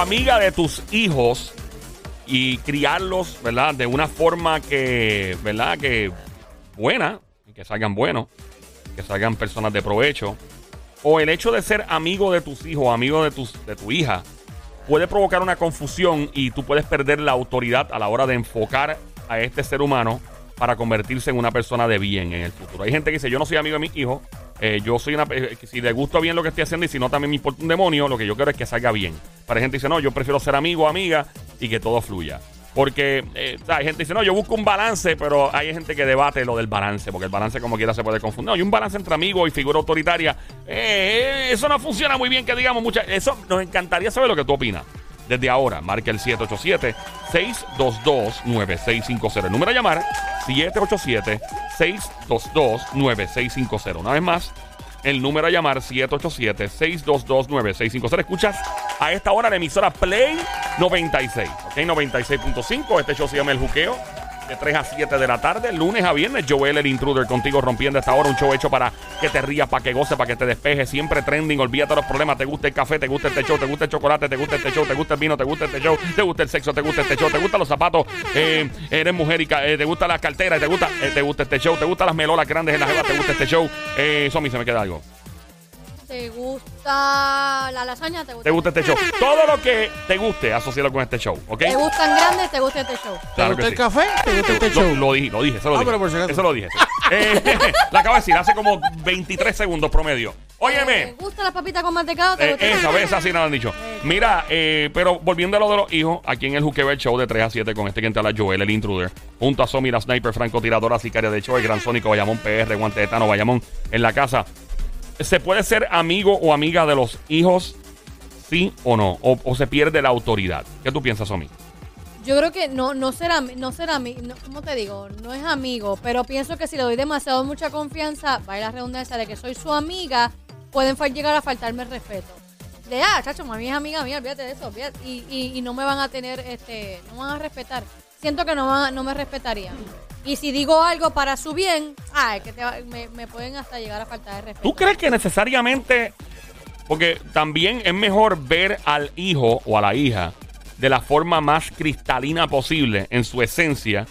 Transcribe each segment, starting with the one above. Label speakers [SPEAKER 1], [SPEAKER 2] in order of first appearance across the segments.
[SPEAKER 1] amiga de tus hijos y criarlos, ¿verdad? De una forma que, ¿verdad? Que buena, que salgan buenos, que salgan personas de provecho. O el hecho de ser amigo de tus hijos, amigo de, tus, de tu hija, puede provocar una confusión y tú puedes perder la autoridad a la hora de enfocar a este ser humano para convertirse en una persona de bien en el futuro. Hay gente que dice, yo no soy amigo de mi hijo, eh, yo soy una... eh, si le gusta bien lo que estoy haciendo y si no también me importa un demonio, lo que yo quiero es que salga bien. Para gente que dice, no, yo prefiero ser amigo amiga y que todo fluya. Porque eh, hay gente que dice, no, yo busco un balance, pero hay gente que debate lo del balance, porque el balance como quiera se puede confundir. No, hay un balance entre amigo y figura autoritaria. Eso no funciona muy bien, que digamos muchas... Eso nos encantaría saber lo que tú opinas. Desde ahora, marca el 787-622-9650. El número a llamar, 787-622-9650. Una vez más, el número a llamar, 787-622-9650. Escuchas a esta hora la emisora Play 96. Ok, 96.5. Este show se llama El Juqueo. De 3 a 7 de la tarde, lunes a viernes, Joel el Intruder contigo rompiendo esta hora. Un show hecho para que te rías, para que goces, para que te despejes. Siempre trending, olvídate los problemas. Te gusta el café, te gusta este show, te gusta el chocolate, te gusta este show, te gusta el vino, te gusta este show, te gusta el sexo, te gusta este show, te gustan los zapatos. eh, eres mujer y eh, te gusta las carteras, te gusta, eh, te gusta este show, te gustan las melolas grandes en la jeva, te gusta este show. Eh, Somi, se me queda algo.
[SPEAKER 2] ¿Te gusta la lasaña? ¿Te gusta,
[SPEAKER 1] Te gusta este show. Todo lo que te guste, asociado con este show, ¿ok?
[SPEAKER 2] ¿Te gustan grandes? ¿Te gusta este show?
[SPEAKER 3] ¿Te
[SPEAKER 1] Claro
[SPEAKER 3] gusta
[SPEAKER 1] que
[SPEAKER 3] el
[SPEAKER 1] sí.
[SPEAKER 3] café? ¿Te gusta este
[SPEAKER 1] Lo,
[SPEAKER 3] show?
[SPEAKER 1] lo dije, lo dije, eso lo
[SPEAKER 3] Ah,
[SPEAKER 1] dije.
[SPEAKER 3] pero por si acaso.
[SPEAKER 1] Eso lo dije. sí. Eh, la acabo de decir hace como 23 segundos promedio. Óyeme.
[SPEAKER 2] ¿Te gustan las papitas con mantecado? ¿Te
[SPEAKER 1] Eh,
[SPEAKER 2] gusta
[SPEAKER 1] esa vez así nada han dicho. Mira, eh, pero volviendo a lo de los hijos, aquí en el Juqueo el Show de 3 a 7 con este que te habla Joel, el intruder, junto a Somi, la sniper, francotiradora, sicaria de show, el gran sónico, Bayamón PR, guante de Tano, Bayamón, en la casa. ¿Se puede ser amigo o amiga de los hijos, sí o no? O, o se pierde la autoridad? ¿Qué tú piensas, Somi?
[SPEAKER 2] Yo creo que no, no será, no será, no, ¿cómo te digo? No es amigo, pero pienso que si le doy demasiado mucha confianza, va a ir la redundancia de que soy su amiga, pueden llegar a faltarme el respeto. De, ah, chacho, mami es amiga mía, olvídate de eso. Y, y, y no me van a tener, este, no van a respetar. Siento que no, no me respetarían. Y si digo algo para su bien, ah, es que te va- me, me pueden hasta llegar a faltar el respeto.
[SPEAKER 1] ¿Tú crees que necesariamente, porque también es mejor ver al hijo o a la hija de la forma más cristalina posible en su esencia?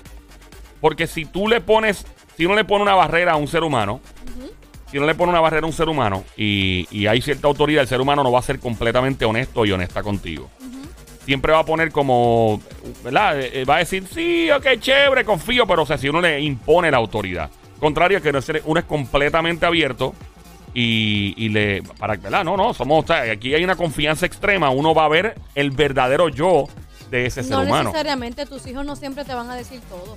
[SPEAKER 1] Porque si tú le pones, si uno le pone una barrera a un ser humano, si uno le pone una barrera a un ser humano y, y hay cierta autoridad, el ser humano no va a ser completamente honesto y honesta contigo. Siempre va a poner como, ¿verdad? Eh, eh, Va a decir, sí, ok, chévere, confío, pero o sea, si uno le impone la autoridad. Contrario que no es- uno es completamente abierto y, y le, para, ¿verdad? No, no, somos, o sea, aquí hay una confianza extrema, uno va a ver el verdadero yo de ese ser
[SPEAKER 2] No
[SPEAKER 1] humano.
[SPEAKER 2] necesariamente, tus hijos no siempre te van a decir todo.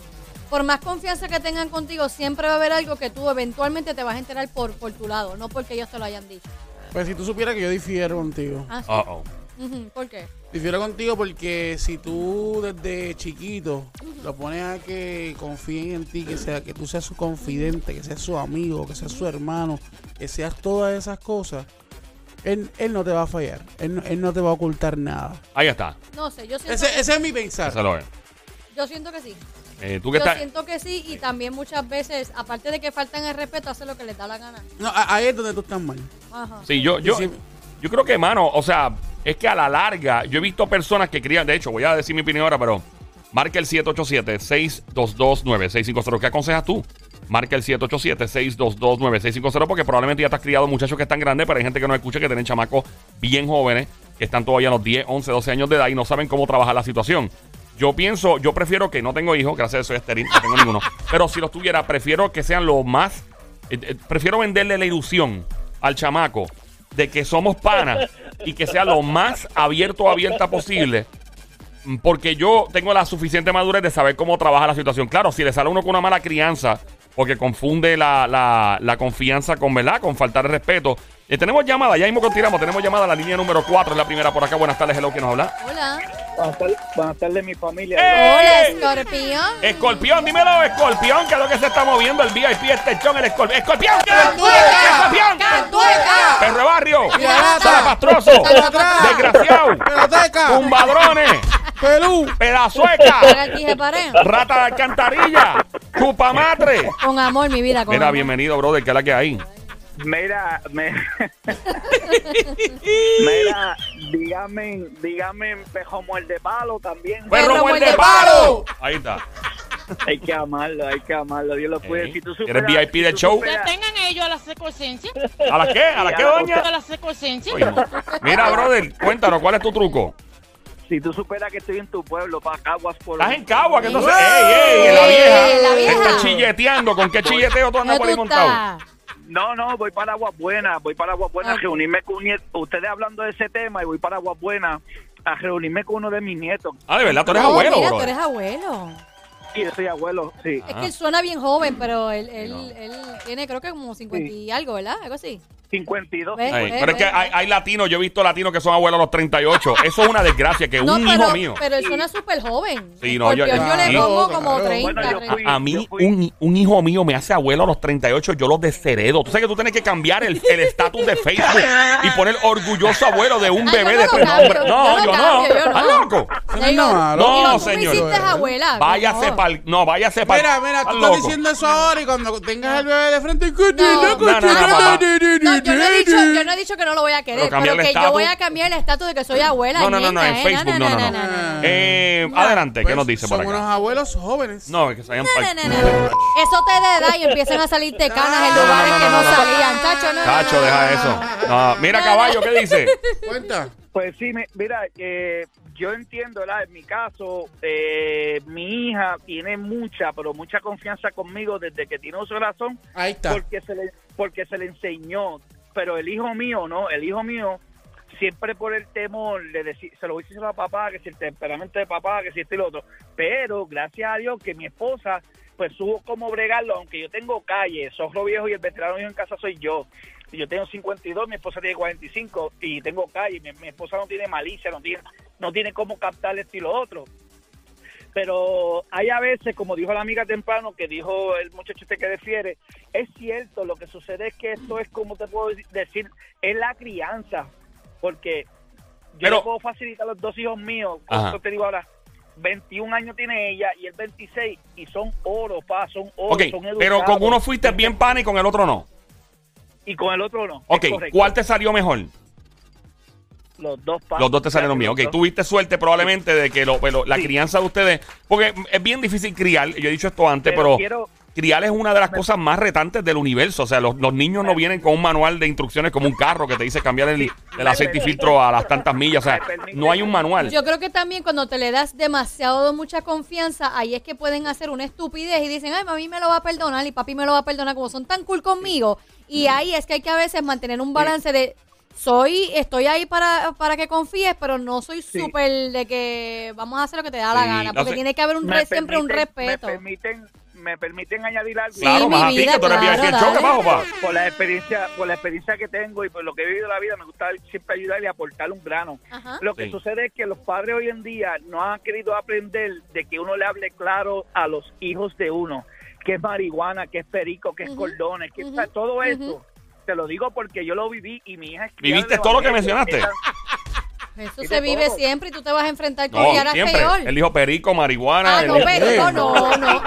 [SPEAKER 2] Por más confianza que tengan contigo, siempre va a haber algo que tú eventualmente te vas a enterar por, por tu lado, no porque ellos te lo hayan dicho.
[SPEAKER 3] Pues si tú supieras que yo difiero contigo.
[SPEAKER 2] Ah, sí. Ujú, ¿Por qué?
[SPEAKER 3] Difiero contigo porque si tú desde chiquito lo pones a que confíen en ti, que sea que tú seas su confidente, que seas su amigo, que seas su hermano, que seas todas esas cosas, él, él no te va a fallar. Él, no- él no te va a ocultar nada.
[SPEAKER 1] Ahí está.
[SPEAKER 2] No sé, yo siento,
[SPEAKER 3] Ese, ese es mi pensar.
[SPEAKER 1] Ese lo es.
[SPEAKER 2] yo siento que sí.
[SPEAKER 1] Eh, tú que
[SPEAKER 2] Yo
[SPEAKER 1] estás.
[SPEAKER 2] siento que sí y también muchas veces, aparte de que faltan el respeto, hace lo que les da la gana.
[SPEAKER 3] No, a- ahí es donde tú estás mal.
[SPEAKER 2] Ajá.
[SPEAKER 1] Sí, yo, yo,
[SPEAKER 3] Sí, sí.
[SPEAKER 1] yo creo que, mano, o sea, es que a la larga, yo he visto personas que crían, de hecho, voy a decir mi opinión ahora, pero marca el 787-622-9650. ¿Qué aconsejas tú? Marca el 787-622-9650 porque probablemente ya te has criado muchachos que están grandes, pero hay gente que no escucha que tienen chamacos bien jóvenes, que están todavía a los 10, 11, 12 años de edad y no saben cómo trabajar la situación. Yo pienso, yo prefiero que no tengo hijos, gracias a Dios soy estéril, no tengo ninguno, pero si los tuviera, prefiero que sean lo más, eh, eh, prefiero venderle la ilusión al chamaco de que somos panas y que sea lo más abierto o abierta posible. Porque yo tengo la suficiente madurez de saber cómo trabaja la situación. Claro, si le sale a uno con una mala crianza, porque confunde la, la- la confianza con, ¿verdad? Con faltar el respeto. Eh, tenemos llamada, ya mismo continuamos. Tenemos llamada a la línea número 4, es la primera por acá. Buenas tardes, hello, ¿quién nos habla?
[SPEAKER 2] Hola.
[SPEAKER 4] Buenas tardes, buenas tardes, mi familia.
[SPEAKER 1] ¡Eh!
[SPEAKER 2] Hola, escorpión.
[SPEAKER 1] Escorpión, dímelo, escorpión, que es lo que se está moviendo el VIP, este chón, el escorpión. ¡Escorpión! ¡Escorpión! ¡Perro de barrio! ¡Salapastroso! ¡Desgraciado!
[SPEAKER 3] ¡Peloteca!
[SPEAKER 1] ¡Tumbadrones!
[SPEAKER 3] ¡Pelú!
[SPEAKER 1] ¡Pedazueca! ¡Rata de alcantarilla! ¡Chupamatre!
[SPEAKER 2] Con amor, mi vida. Con
[SPEAKER 1] Mira,
[SPEAKER 2] amor.
[SPEAKER 1] bienvenido, brother, ¿qué es la que hay?
[SPEAKER 4] Mira, me... Mira, Dígame, dígame, pejo muerde palo también.
[SPEAKER 1] ¡Perro muerde palo! Ahí está.
[SPEAKER 4] Hay que amarlo, hay que amarlo. Dios lo cuide.
[SPEAKER 1] Ey,
[SPEAKER 4] Si tú
[SPEAKER 1] ¿Eres
[SPEAKER 4] superas-
[SPEAKER 1] VIP
[SPEAKER 4] si
[SPEAKER 1] del show?
[SPEAKER 5] Que tengan ellos a la secuencia.
[SPEAKER 1] ¿A la qué? ¿A la qué, doña?
[SPEAKER 5] A la secuencia.
[SPEAKER 1] Oye, Mira, brother, cuéntanos, ¿cuál es tu truco?
[SPEAKER 4] Si tú superas que estoy en tu pueblo, para Caguas por
[SPEAKER 1] Estás en Cagua, que entonces.
[SPEAKER 2] ¡Ey!
[SPEAKER 1] ¡Ey, ey! La
[SPEAKER 2] ¡Ey,
[SPEAKER 1] vieja.
[SPEAKER 2] la vieja!
[SPEAKER 1] Está chilleteando. ¿Con qué chilleteo tú andas por
[SPEAKER 2] ¿Dónde
[SPEAKER 1] ahí montado?
[SPEAKER 4] No, no, voy para Aguas Buenas, voy para Aguas Buenas
[SPEAKER 2] Ok.
[SPEAKER 4] a reunirme con ustedes hablando de ese tema y voy para Aguas Buenas a reunirme con uno de mis nietos.
[SPEAKER 1] Ah, de verdad, tú eres
[SPEAKER 2] No,
[SPEAKER 1] abuelo,
[SPEAKER 2] mira,
[SPEAKER 1] bro.
[SPEAKER 2] tú eres abuelo.
[SPEAKER 4] Yo soy abuelo, sí.
[SPEAKER 2] Es que él suena bien joven, pero él, él, él tiene creo que como 50 y algo, ¿verdad? Algo así.
[SPEAKER 4] 52.
[SPEAKER 2] Ve.
[SPEAKER 1] Ay, pero es que hay, hay latinos, yo he visto latinos que son abuelos a los 38. Eso es una desgracia, que
[SPEAKER 2] No,
[SPEAKER 1] un
[SPEAKER 2] pero,
[SPEAKER 1] hijo mío.
[SPEAKER 2] pero él suena súper joven.
[SPEAKER 1] Sí, no, yo-
[SPEAKER 2] Escorpión, yo, le pongo
[SPEAKER 3] Claro,
[SPEAKER 2] como
[SPEAKER 3] claro.
[SPEAKER 2] 30,
[SPEAKER 4] Bueno, yo
[SPEAKER 2] 30.
[SPEAKER 4] fui-
[SPEAKER 1] A mí,
[SPEAKER 4] yo fui-
[SPEAKER 1] un, un hijo mío me hace abuelo a los 38, yo los desheredo. Tú sabes que tú tienes que cambiar el el estatus de Facebook y poner orgulloso abuelo de un
[SPEAKER 2] Ah,
[SPEAKER 1] bebé
[SPEAKER 2] yo
[SPEAKER 1] de
[SPEAKER 2] no
[SPEAKER 1] tres
[SPEAKER 2] cambio,
[SPEAKER 1] No,
[SPEAKER 2] yo no
[SPEAKER 1] yo no.
[SPEAKER 2] cambio, yo no.
[SPEAKER 1] ¿Estás loco?
[SPEAKER 3] No
[SPEAKER 1] señor.
[SPEAKER 2] me hiciste abuela.
[SPEAKER 1] Váyase
[SPEAKER 2] no.
[SPEAKER 1] pa'l... No, váyase pa'l...
[SPEAKER 3] Mira, mira, tú estás diciendo eso ahora y cuando tengas el bebé de frente,
[SPEAKER 2] No.
[SPEAKER 1] No, no, no, papá.
[SPEAKER 2] No, yo no, he dicho, yo no he dicho que no lo voy a querer,
[SPEAKER 1] Pero
[SPEAKER 2] que yo voy a cambiar el estatus de que soy abuela.
[SPEAKER 1] No, no, no, no, en
[SPEAKER 2] niña, ¿eh?
[SPEAKER 1] Facebook, no, no, no. Eh, adelante, ¿qué nos dice por
[SPEAKER 3] Pues, Son unos
[SPEAKER 1] acá?
[SPEAKER 3] abuelos jóvenes.
[SPEAKER 1] No, es que se hayan...
[SPEAKER 2] No, no, no, no. Eso te da edad y empiezan a salirte canas en lugares que
[SPEAKER 3] no,
[SPEAKER 2] salían. Chacho, no.
[SPEAKER 1] Cacho, deja eso. Mira, caballo, ¿qué dice?
[SPEAKER 3] Cuenta.
[SPEAKER 4] Pues sí, me- mira, eh, yo entiendo, ¿verdad? En mi caso, eh, mi hija tiene mucha, pero mucha confianza conmigo desde que tiene uso de razón,
[SPEAKER 3] Ahí está.
[SPEAKER 4] porque se le, porque se le enseñó. Pero el hijo mío, ¿no? El hijo mío, siempre por el temor de decir, se lo voy a decir a papá, que si el temperamento de papá, que si esto y lo otro. Pero gracias a Dios que mi esposa, pues supo cómo bregarlo, aunque yo tengo calle, Sojro Viejo y el veterano viejo en casa soy yo. Yo tengo 52, mi esposa tiene 45 y tengo calle. Mi, mi esposa no tiene malicia, no tiene, no tiene cómo captar esto y lo otro. Pero hay a veces, como dijo la amiga temprano, que dijo el muchacho este que defiere, es cierto, lo que sucede es que esto es, como te puedo decir, es la crianza. Porque yo
[SPEAKER 1] Pero-
[SPEAKER 4] le puedo facilitar a los dos hijos míos, como te digo ahora, 21 años tiene ella y el 26, y son oro, pa, son oro, son
[SPEAKER 1] pero con
[SPEAKER 4] educados.
[SPEAKER 1] uno fuiste bien pana y con el otro no.
[SPEAKER 4] Y con el otro no.
[SPEAKER 1] Ok. ¿cuál te salió mejor?
[SPEAKER 4] Los dos pa.
[SPEAKER 1] Los dos te salieron bien.
[SPEAKER 4] Los
[SPEAKER 1] Ok, tuviste suerte probablemente de que lo- pero la
[SPEAKER 4] Sí.
[SPEAKER 1] crianza de ustedes. Porque es bien difícil criar. Yo he dicho esto antes,
[SPEAKER 4] Pero
[SPEAKER 1] pero,
[SPEAKER 4] quiero-
[SPEAKER 1] criar es una de las cosas más retantes del universo. O sea, los, los niños no vienen con un manual de instrucciones como un carro que te dice cambiar el, el aceite y filtro a las tantas millas. O sea, no hay un manual.
[SPEAKER 2] Yo creo que también cuando te le das demasiado de mucha confianza, ahí es que pueden hacer una estupidez y dicen, ay, mami me lo va a perdonar y papi me lo va a perdonar, como son tan cool conmigo. Y ahí es que hay que a veces mantener un balance de, soy, estoy ahí para, para que confíes, pero no soy
[SPEAKER 4] Sí.
[SPEAKER 2] súper de que vamos a hacer lo que te da la
[SPEAKER 1] Sí,
[SPEAKER 2] gana, porque tiene que haber un re- siempre un respeto.
[SPEAKER 4] Me permiten, me permiten añadir algo.
[SPEAKER 2] Sí,
[SPEAKER 1] claro,
[SPEAKER 2] mi
[SPEAKER 1] más a ti que tú eres
[SPEAKER 2] claro,
[SPEAKER 1] VIP el show, ¿qué
[SPEAKER 2] dale.
[SPEAKER 1] bajo, pa?
[SPEAKER 4] por la experiencia por la experiencia que tengo y por lo que he vivido en la vida me gusta siempre ayudar y aportar un grano
[SPEAKER 2] Ajá.
[SPEAKER 4] lo que
[SPEAKER 1] Sí.
[SPEAKER 4] sucede es que los padres hoy en día no han querido aprender de que uno le hable claro a los hijos de uno que es marihuana que es perico que es
[SPEAKER 2] Ujú,
[SPEAKER 4] cordones que
[SPEAKER 2] ujú,
[SPEAKER 4] está todo eso te lo digo porque yo lo viví y mi hija es
[SPEAKER 1] ¿Viviste todo lo que mencionaste?
[SPEAKER 2] Eso se vive
[SPEAKER 4] todo.
[SPEAKER 2] siempre y tú te vas a enfrentar con
[SPEAKER 1] No,
[SPEAKER 2] y ahora
[SPEAKER 1] siempre.
[SPEAKER 2] peor.
[SPEAKER 1] Él dijo perico, marihuana.
[SPEAKER 2] Ah, no,
[SPEAKER 1] el-
[SPEAKER 2] pero no, no,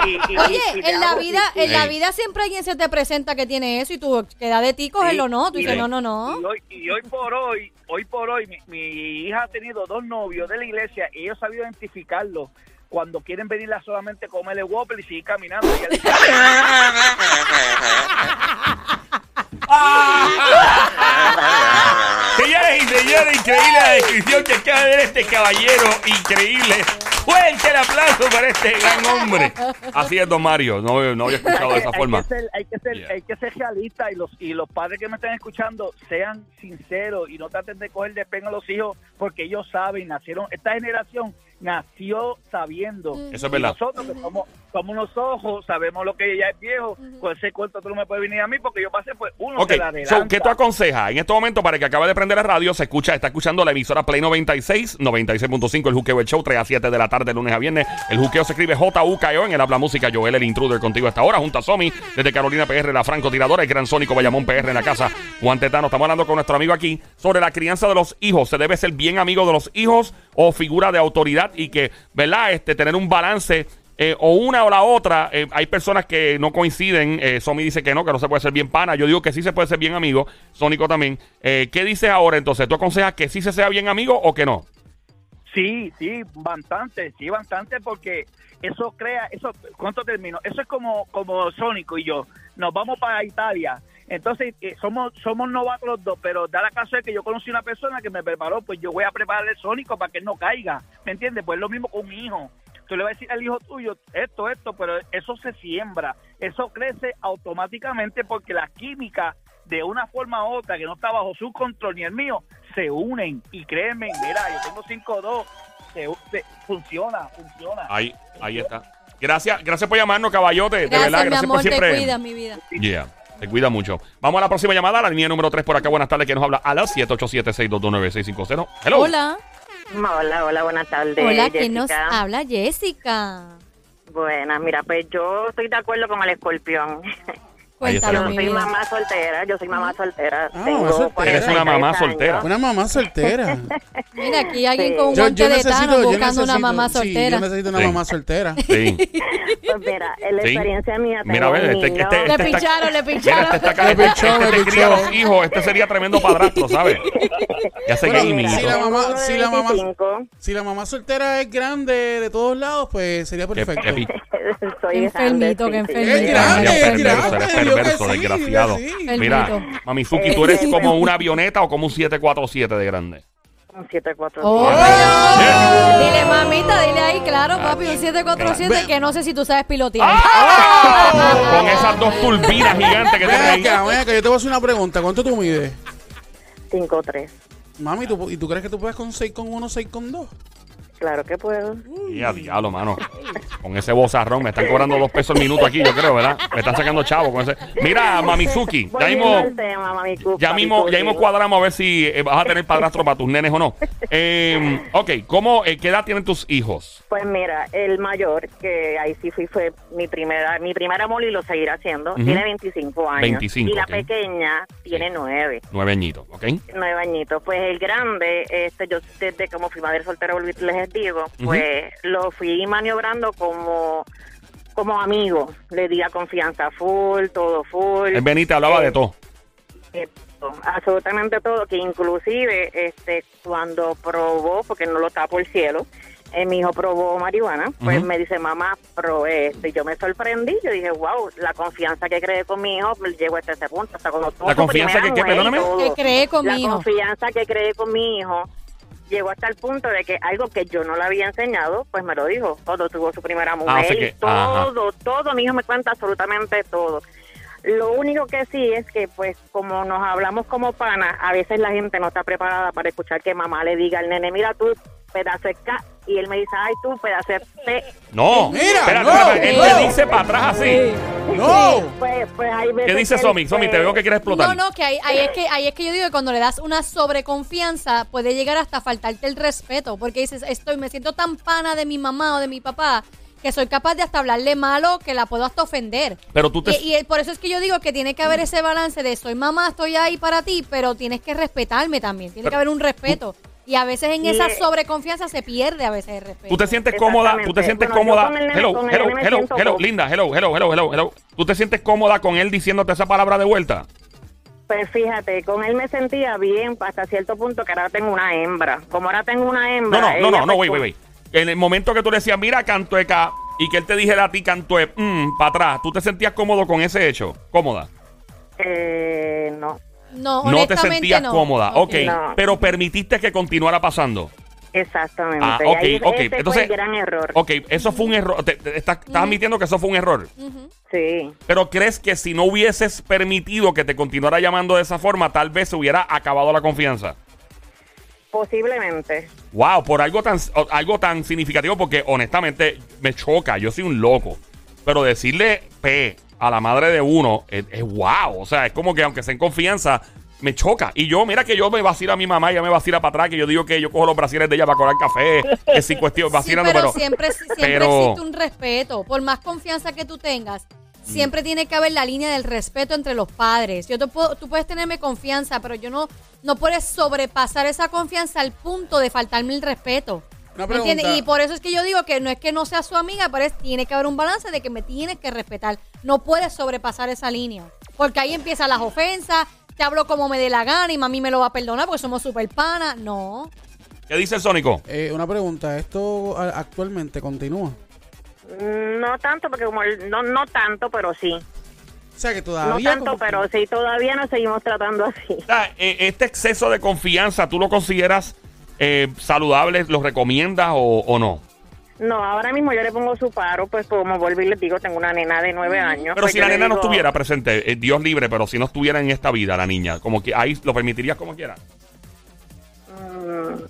[SPEAKER 2] Oye, en la vida, en la vida siempre alguien se te presenta que tiene eso y tú queda de ti cogerlo, no. Tú
[SPEAKER 4] y-
[SPEAKER 2] dices, no, no, no.
[SPEAKER 4] Y hoy, y hoy por hoy, hoy por hoy, mi, mi hija ha tenido dos novios de la iglesia y ellos sabido identificarlos. Cuando quieren venirla solamente comerle Whopper y seguir caminando. Y
[SPEAKER 1] Señoras y señores, increíble la descripción que acaba de ver este caballero. Increíble. Fuerte el aplauso para este gran hombre. Así es, don Mario. No, no había escuchado de esa
[SPEAKER 4] hay
[SPEAKER 1] forma.
[SPEAKER 4] Que ser, hay que ser,
[SPEAKER 1] Yeah.
[SPEAKER 4] hay que ser realista y los y los padres que me están escuchando sean sinceros y no traten de coger de pena a los hijos porque ellos saben, nacieron, esta generación nació sabiendo.
[SPEAKER 1] Eso es
[SPEAKER 4] Y
[SPEAKER 1] verdad.
[SPEAKER 4] nosotros que somos, somos unos ojos, sabemos lo que ya es viejo, con ese cuento tú no me puedes venir a mí porque yo pasé pues uno
[SPEAKER 1] Ok,
[SPEAKER 4] se la
[SPEAKER 1] so. ¿qué tú aconsejas? En este momento, para el que acaba de prender la radio, se escucha, está escuchando la emisora Play 96, 96.5, el Juqueo el Show, 3 a 7 de la tarde, lunes a viernes. El Juqueo se escribe J-U-K-E-O en el Habla Música, Joel, el intruder contigo hasta ahora, junto a Somi, desde Carolina PR, la francotiradora, el gran Sónico Bayamón PR en la casa. Juan Tetano, estamos hablando con nuestro amigo aquí sobre la crianza de los hijos. ¿Se debe ser bien amigo de los hijos o figura de autoridad y que, ¿verdad? Este, tener un balance eh, o una o la otra. Eh, hay personas que no coinciden. Eh, Somi dice que no, que no se puede ser bien pana. Yo digo que sí se puede ser bien amigo. Sónico también. Eh, ¿Qué dices ahora entonces? ¿Tú aconsejas que sí se sea bien amigo o que no?
[SPEAKER 4] Sí, sí, bastante, sí, bastante, porque eso crea, eso, ¿cuánto termino? Eso es como, como Sónico y yo, nos vamos para Italia, entonces eh, somos somos novatos los dos, pero da la caso de que yo conocí una persona que me preparó, pues yo voy a prepararle el Sónico para que él no caiga, ¿me entiendes? Pues es lo mismo con un hijo. Tú le vas a decir al hijo tuyo esto, esto, pero eso se siembra, eso crece automáticamente porque la química de una forma u otra que no está bajo su control ni el mío, se unen y créeme, mira, yo tengo 5-2, se, se- funciona, funciona.
[SPEAKER 1] Ahí, ahí está. Gracias, gracias por llamarnos, caballote. de
[SPEAKER 2] Gracias,
[SPEAKER 1] verdad,
[SPEAKER 2] mi
[SPEAKER 1] gracias
[SPEAKER 2] amor,
[SPEAKER 1] por siempre.
[SPEAKER 2] te cuida, mi vida.
[SPEAKER 1] Yeah, te cuida mucho. Vamos a la próxima llamada, la línea número 3 por acá. Buenas tardes, que nos habla a las 787-622-9650. Hello.
[SPEAKER 2] Hola.
[SPEAKER 6] Hola, hola, buenas tardes.
[SPEAKER 2] Hola, ¿quién nos habla? Jessica.
[SPEAKER 6] Buenas, mira, pues yo estoy de acuerdo con el escorpión.
[SPEAKER 1] La
[SPEAKER 6] Yo soy mamá soltera, yo soy mamá soltera.
[SPEAKER 3] Ah,
[SPEAKER 6] Tengo
[SPEAKER 3] mamá soltera.
[SPEAKER 1] Eres una
[SPEAKER 6] 43
[SPEAKER 1] mamá
[SPEAKER 6] años.
[SPEAKER 1] soltera.
[SPEAKER 3] Una mamá soltera.
[SPEAKER 2] Mira, aquí hay alguien
[SPEAKER 6] Sí.
[SPEAKER 2] con un
[SPEAKER 3] Yo,
[SPEAKER 2] guante
[SPEAKER 3] yo
[SPEAKER 2] de
[SPEAKER 3] necesito,
[SPEAKER 2] Thanos
[SPEAKER 3] yo
[SPEAKER 2] buscando una
[SPEAKER 3] necesito-
[SPEAKER 2] mamá
[SPEAKER 3] sí,
[SPEAKER 2] soltera.
[SPEAKER 3] yo necesito una
[SPEAKER 1] Sí.
[SPEAKER 3] mamá soltera.
[SPEAKER 1] Sí.
[SPEAKER 6] Pues mira, en la
[SPEAKER 1] Sí.
[SPEAKER 6] experiencia mía
[SPEAKER 1] Mira, a ver, este, este,
[SPEAKER 2] Le
[SPEAKER 1] este está-
[SPEAKER 2] pincharon, le
[SPEAKER 1] Mira,
[SPEAKER 2] pincharon.
[SPEAKER 1] este está
[SPEAKER 3] Me
[SPEAKER 1] este-
[SPEAKER 3] pichó,
[SPEAKER 1] este
[SPEAKER 3] me
[SPEAKER 1] te cría los hijos. Este sería tremendo padrastro, ¿sabes? Ya sé
[SPEAKER 6] Bueno,
[SPEAKER 1] que
[SPEAKER 6] mira,
[SPEAKER 3] si la mamá- si la mamá-
[SPEAKER 6] 25,
[SPEAKER 3] Si la mamá soltera es grande de todos lados, pues sería perfecto.
[SPEAKER 6] Soy
[SPEAKER 2] Enfermito,
[SPEAKER 6] grande,
[SPEAKER 2] qué
[SPEAKER 6] sí, sí.
[SPEAKER 2] enfermito.
[SPEAKER 3] Es grande,
[SPEAKER 1] Eres
[SPEAKER 3] es
[SPEAKER 1] perverso, eres
[SPEAKER 3] que
[SPEAKER 1] perverso,
[SPEAKER 3] sí,
[SPEAKER 1] desgraciado.
[SPEAKER 3] que
[SPEAKER 1] Mira. Mamizuki, tú eres como una avioneta o como un 747 de grande.
[SPEAKER 6] Un 747.
[SPEAKER 2] Oh.
[SPEAKER 1] Yeah.
[SPEAKER 2] Dile, mamita, dile ahí, claro, papi, un 747 que no sé si tú sabes pilotear.
[SPEAKER 1] ¡Ah! Con esas dos turbinas gigantes que tienes ahí.
[SPEAKER 3] acá, ven acá, yo te voy a hacer una pregunta. ¿Cuánto tú mides?
[SPEAKER 6] 5-3.
[SPEAKER 3] Mami, ¿tú, ¿y tú crees que tú puedes con 6 con 1, 6 con 2?
[SPEAKER 6] Claro que puedo.
[SPEAKER 1] Y a diablo, mano. Con ese bozarrón me están cobrando dos pesos el minuto aquí, yo creo, ¿verdad? Me están sacando chavo con ese. Mira, Mamizuki, ya mismo, ya mismo, ya mismo cuadramos a ver si eh, vas a tener padrastro para tus nenes o no. Eh, ok, ¿cómo, eh, ¿qué edad tienen tus hijos?
[SPEAKER 6] Pues mira, el mayor, que ahí sí fui, fue mi primera, mi primer amor y lo seguirá haciendo,
[SPEAKER 1] Ujú.
[SPEAKER 6] tiene 25 años.
[SPEAKER 1] 25,
[SPEAKER 6] y la
[SPEAKER 1] ok.
[SPEAKER 6] pequeña tiene 9,
[SPEAKER 1] Nueve añitos, ¿ok?
[SPEAKER 6] 9 añitos. Pues el grande, este, yo desde como fui madre soltera, volví, les digo, pues lo fui maniobrando como como amigo. Le di la confianza full, todo full.
[SPEAKER 1] El Benítez hablaba de todo.
[SPEAKER 6] Eh, absolutamente todo, que inclusive este cuando probó, porque no lo está por el cielo, eh, mi hijo probó marihuana, pues me dice, mamá, probé esto. Y yo me sorprendí, yo dije, wow, la confianza que creé con mi hijo, pues, llegó hasta ese punto, hasta cuando tuvo
[SPEAKER 1] ¿La confianza que Perdóname.
[SPEAKER 2] Que cree con
[SPEAKER 6] La
[SPEAKER 2] mi hijo.
[SPEAKER 6] confianza que creé con mi hijo llegó hasta el punto de que algo que yo no le había enseñado, pues me lo dijo cuando tuvo su primera mujer.
[SPEAKER 1] Ah, o sea que-
[SPEAKER 6] y todo,
[SPEAKER 1] ajá.
[SPEAKER 6] todo, mi hijo me cuenta absolutamente todo. Lo único que sí es que, pues, como nos hablamos como pana, a veces la gente no está preparada para escuchar que mamá le diga al nene, mira tú, pedazo de y él me dice, ay tú, pedazo de P.
[SPEAKER 1] No,
[SPEAKER 3] Mira,
[SPEAKER 1] espérate,
[SPEAKER 3] no,
[SPEAKER 1] espérate, él
[SPEAKER 3] no.
[SPEAKER 1] te dice para atrás así.
[SPEAKER 3] ¡No!
[SPEAKER 6] Pues, pues hay veces
[SPEAKER 1] ¿Qué dice
[SPEAKER 6] que
[SPEAKER 1] Somi? Somi, te veo que quieres explotar.
[SPEAKER 2] No, no, que ahí, ahí es que ahí es que yo digo que cuando le das una sobreconfianza puede llegar hasta faltarte el respeto, porque dices, estoy me siento tan pana de mi mamá o de mi papá que soy capaz de hasta hablarle malo que la puedo hasta ofender.
[SPEAKER 1] Pero tú te...
[SPEAKER 2] Y, y por eso es que yo digo que tiene que haber ese balance de soy mamá, estoy ahí para ti, pero tienes que respetarme también, tiene que haber un respeto. Y a veces en
[SPEAKER 6] Y
[SPEAKER 2] esa sobreconfianza se pierde a veces el respeto.
[SPEAKER 1] ¿Tú te sientes cómoda? ¿Tú te sientes
[SPEAKER 6] Bueno,
[SPEAKER 1] cómoda?
[SPEAKER 6] nene-
[SPEAKER 1] Hello, hello, hello, hello, linda, hello, hello, hello, hello, hello. ¿Tú te sientes cómoda con él diciéndote esa palabra de vuelta?
[SPEAKER 6] Pues fíjate, con él me sentía bien hasta cierto punto que ahora tengo una hembra. Como ahora tengo una hembra.
[SPEAKER 1] no, no, no, no, wait, wait, wait. En el momento que tú le decías, mira, cantueca, y que él te dijera a ti, cantué, mm, para atrás, ¿tú te sentías cómodo con ese hecho? ¿Cómoda?
[SPEAKER 6] Eh, no,
[SPEAKER 2] no,
[SPEAKER 1] No te sentías
[SPEAKER 2] no.
[SPEAKER 1] cómoda, ok.
[SPEAKER 6] No.
[SPEAKER 1] Pero permitiste que continuara pasando.
[SPEAKER 6] exactamente.
[SPEAKER 1] Ah, ok,
[SPEAKER 6] ahí
[SPEAKER 1] ok.
[SPEAKER 6] ese
[SPEAKER 1] Entonces,
[SPEAKER 6] fue el gran error.
[SPEAKER 1] Ok, eso fue un error. Te- te- estás, estás admitiendo que eso fue un error.
[SPEAKER 6] Sí.
[SPEAKER 1] Pero crees que si no hubieses permitido que te continuara llamando de esa forma, tal vez se hubiera acabado la confianza.
[SPEAKER 6] Posiblemente.
[SPEAKER 1] Wow, por algo tan, algo tan significativo, porque honestamente me choca. Yo soy un loco. Pero decirle P a la madre de uno es, es wow. O sea, es como que aunque sea en confianza, me choca. Y yo, mira que yo me vacila a mi mamá, ella me vacila para atrás, que yo digo que yo cojo los brasiles de ella para colar café, que sin cuestión,
[SPEAKER 2] Sí,
[SPEAKER 1] vacilando,
[SPEAKER 2] pero,
[SPEAKER 1] pero.
[SPEAKER 2] siempre, siempre
[SPEAKER 1] pero-
[SPEAKER 2] existe un respeto. Por más confianza que tú tengas, siempre tiene que haber la línea del respeto entre los padres. Yo te puedo, tú puedes tenerme confianza, pero yo no, no puedes sobrepasar esa confianza al punto de faltarme el respeto. Y por eso es que yo digo que no es que no sea su amiga, pero es, tiene que haber un balance de que me tienes que respetar. No puedes sobrepasar esa línea. Porque ahí empiezan las ofensas, te hablo como me dé la gana y mami me lo va a perdonar porque somos super panas. No.
[SPEAKER 1] ¿Qué dice el Sónico?
[SPEAKER 3] Eh, una pregunta, ¿esto actualmente continúa?
[SPEAKER 6] No tanto, porque como el- no, no tanto, pero sí.
[SPEAKER 3] O sea que
[SPEAKER 6] No
[SPEAKER 3] todavía...
[SPEAKER 6] tanto,
[SPEAKER 3] como-
[SPEAKER 6] pero sí, todavía nos seguimos tratando así.
[SPEAKER 1] O sea, eh, este exceso de confianza, ¿tú lo consideras eh, saludable? ¿Lo recomiendas o, o no?
[SPEAKER 6] No, ahora mismo yo le pongo su paro, pues como vuelvo y les digo, tengo una nena de nueve años.
[SPEAKER 1] Pero
[SPEAKER 6] pues
[SPEAKER 1] si la nena no estuviera presente, eh, Dios libre, pero si no estuviera en esta vida la niña, como que ahí lo permitirías como quiera.
[SPEAKER 6] mm,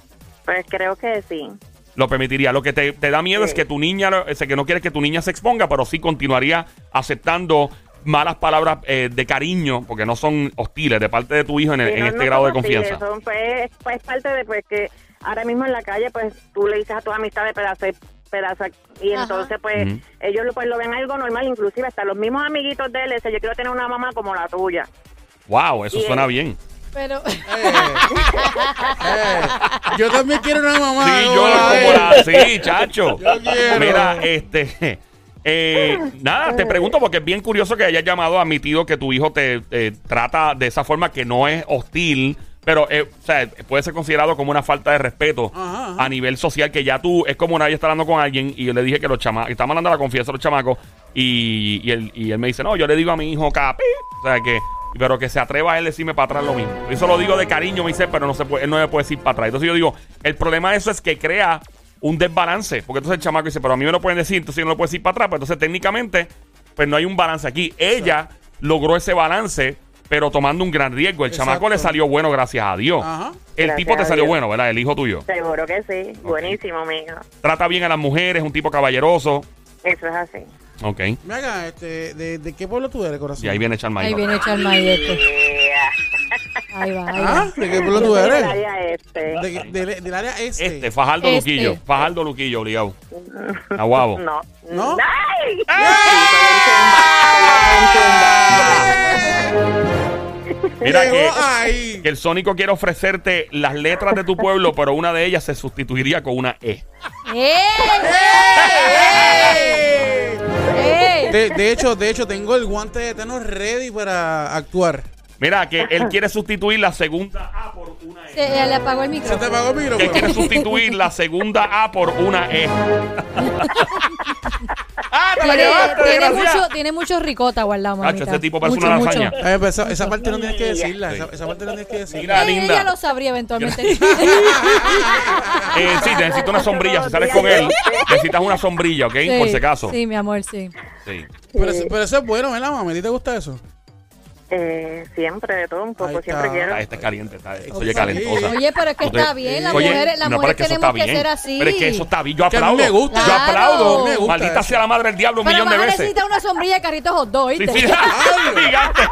[SPEAKER 6] Pues creo que sí.
[SPEAKER 1] Lo permitiría. Lo que te, te da miedo
[SPEAKER 6] Sí.
[SPEAKER 1] es que tu niña, es que no quieres que tu niña se exponga, pero sí continuaría aceptando malas palabras eh, de cariño, porque no son hostiles de parte de tu hijo en, el-
[SPEAKER 6] Sí,
[SPEAKER 1] en
[SPEAKER 6] no-
[SPEAKER 1] este
[SPEAKER 6] no
[SPEAKER 1] grado de confianza.
[SPEAKER 6] Son, pues, pues parte de pues que ahora mismo en la calle, pues tú le dices a tus amistades pedazo pedazo y
[SPEAKER 2] Ajá.
[SPEAKER 6] entonces pues ellos lo, pues lo ven algo normal, inclusive hasta los mismos amiguitos de él, ese, yo quiero tener una mamá como la tuya.
[SPEAKER 1] Wow, eso
[SPEAKER 6] Y
[SPEAKER 1] suena
[SPEAKER 6] él-
[SPEAKER 1] bien.
[SPEAKER 2] Pero.
[SPEAKER 3] Eh, eh, yo también quiero una mamá.
[SPEAKER 1] Sí,
[SPEAKER 3] como
[SPEAKER 1] yo
[SPEAKER 3] la de
[SPEAKER 1] como la. Sí, chacho.
[SPEAKER 3] Yo quiero.
[SPEAKER 1] Mira, este. Eh, nada, te pregunto porque es bien curioso que hayas llamado, admitido que tu hijo te, te trata de esa forma que no es hostil, pero eh, o sea, puede ser considerado como una falta de respeto
[SPEAKER 3] Ajá, ajá.
[SPEAKER 1] a nivel social. Que ya tú, es como una vez está hablando con alguien y yo le dije que los chamacos, estamos hablando de la confianza de los chamacos y, y, él, y él me dice, no, yo le digo a mi hijo capi, o sea que. Pero que se atreva a él decirme para atrás lo mismo. Eso lo digo de cariño, me dice, pero no se puede, él no me puede decir para atrás. Entonces yo digo, el problema de eso es que crea un desbalance. Porque entonces el chamaco dice, pero a mí me lo pueden decir, entonces yo no lo puedo decir para atrás. Pues entonces técnicamente, pues no hay un balance aquí. Ella logró ese balance, pero tomando un gran riesgo. El chamaco le salió bueno, gracias a Dios.
[SPEAKER 3] Ajá.
[SPEAKER 1] El
[SPEAKER 6] Gracias
[SPEAKER 1] tipo te salió
[SPEAKER 6] Dios.
[SPEAKER 1] bueno, ¿verdad? El hijo tuyo.
[SPEAKER 6] Seguro que sí, buenísimo, mijo.
[SPEAKER 1] Trata bien a las mujeres, un tipo caballeroso.
[SPEAKER 6] Eso es así.
[SPEAKER 1] Ok.
[SPEAKER 3] Mira, este, de, ¿de qué pueblo tú eres, corazón?
[SPEAKER 1] Y ahí viene Charmaine.
[SPEAKER 2] Ahí viene Charmay este. Ahí va, ahí
[SPEAKER 3] ¿Ah? ¿De qué pueblo tú eres?
[SPEAKER 6] del área este.
[SPEAKER 3] De- de- del área este.
[SPEAKER 1] Este, Fajardo
[SPEAKER 2] Este.
[SPEAKER 1] Luquillo. Fajardo Luquillo, obligado. Aguabo.
[SPEAKER 6] No.
[SPEAKER 3] ¿No?
[SPEAKER 6] ¡Ay!
[SPEAKER 1] Mira
[SPEAKER 3] Llegó
[SPEAKER 1] que,
[SPEAKER 3] ahí.
[SPEAKER 1] que el Sónico quiere ofrecerte las letras de tu pueblo, pero una de ellas se sustituiría con una E.
[SPEAKER 2] ¡Eh!
[SPEAKER 3] ¡Eh!
[SPEAKER 2] ¡Eh!
[SPEAKER 3] De, de hecho, de hecho, tengo el guante de Thanos ready para actuar.
[SPEAKER 1] Mira, que él quiere sustituir la segunda A por una E.
[SPEAKER 2] Se le apagó el
[SPEAKER 3] ¿Se te
[SPEAKER 2] micrófono.
[SPEAKER 3] apagó el
[SPEAKER 1] Que quiere sustituir la segunda A por una E. ¡Ah, te la
[SPEAKER 2] Tiene,
[SPEAKER 1] llevaste,
[SPEAKER 2] tiene
[SPEAKER 1] desgraciada!
[SPEAKER 2] mucho, tiene mucho ricota guardado, mamita.
[SPEAKER 1] ese tipo parece
[SPEAKER 2] Mucho,
[SPEAKER 1] una
[SPEAKER 2] mucho.
[SPEAKER 1] lasaña.
[SPEAKER 3] Eh, esa, esa parte no tienes que decirla. Esa, esa parte no tienes que decirla.
[SPEAKER 1] Mira,
[SPEAKER 2] Eh,
[SPEAKER 1] linda.
[SPEAKER 2] Ella lo sabría eventualmente.
[SPEAKER 1] Eh, sí, necesito una sombrilla. Si sales con él, necesitas una sombrilla, ¿ok?
[SPEAKER 2] Sí,
[SPEAKER 1] Por si acaso.
[SPEAKER 2] Sí, mi amor, sí.
[SPEAKER 1] Sí.
[SPEAKER 3] Pero, eso- pero eso es bueno, ¿verdad, mami? ¿A ti te gusta eso?
[SPEAKER 6] Eh, siempre, de todo un poco, siempre quiero.
[SPEAKER 1] Está caliente, está,
[SPEAKER 3] eso
[SPEAKER 1] oye, calentosa.
[SPEAKER 2] Oye, pero es que está bien, las
[SPEAKER 1] oye,
[SPEAKER 2] mujeres, las
[SPEAKER 1] no,
[SPEAKER 2] mujeres
[SPEAKER 1] que
[SPEAKER 2] tenemos que ser así.
[SPEAKER 1] Pero es que eso está bien, yo aplaudo.
[SPEAKER 3] me gusta.
[SPEAKER 1] Yo aplaudo.
[SPEAKER 3] Me gusta
[SPEAKER 1] Maldita
[SPEAKER 3] eso.
[SPEAKER 1] sea la madre del diablo un
[SPEAKER 2] pero
[SPEAKER 1] millón de veces.
[SPEAKER 2] necesita una sombrilla de carritos hot dog,
[SPEAKER 1] ¿viste?
[SPEAKER 2] Sí,
[SPEAKER 1] sí, gigante.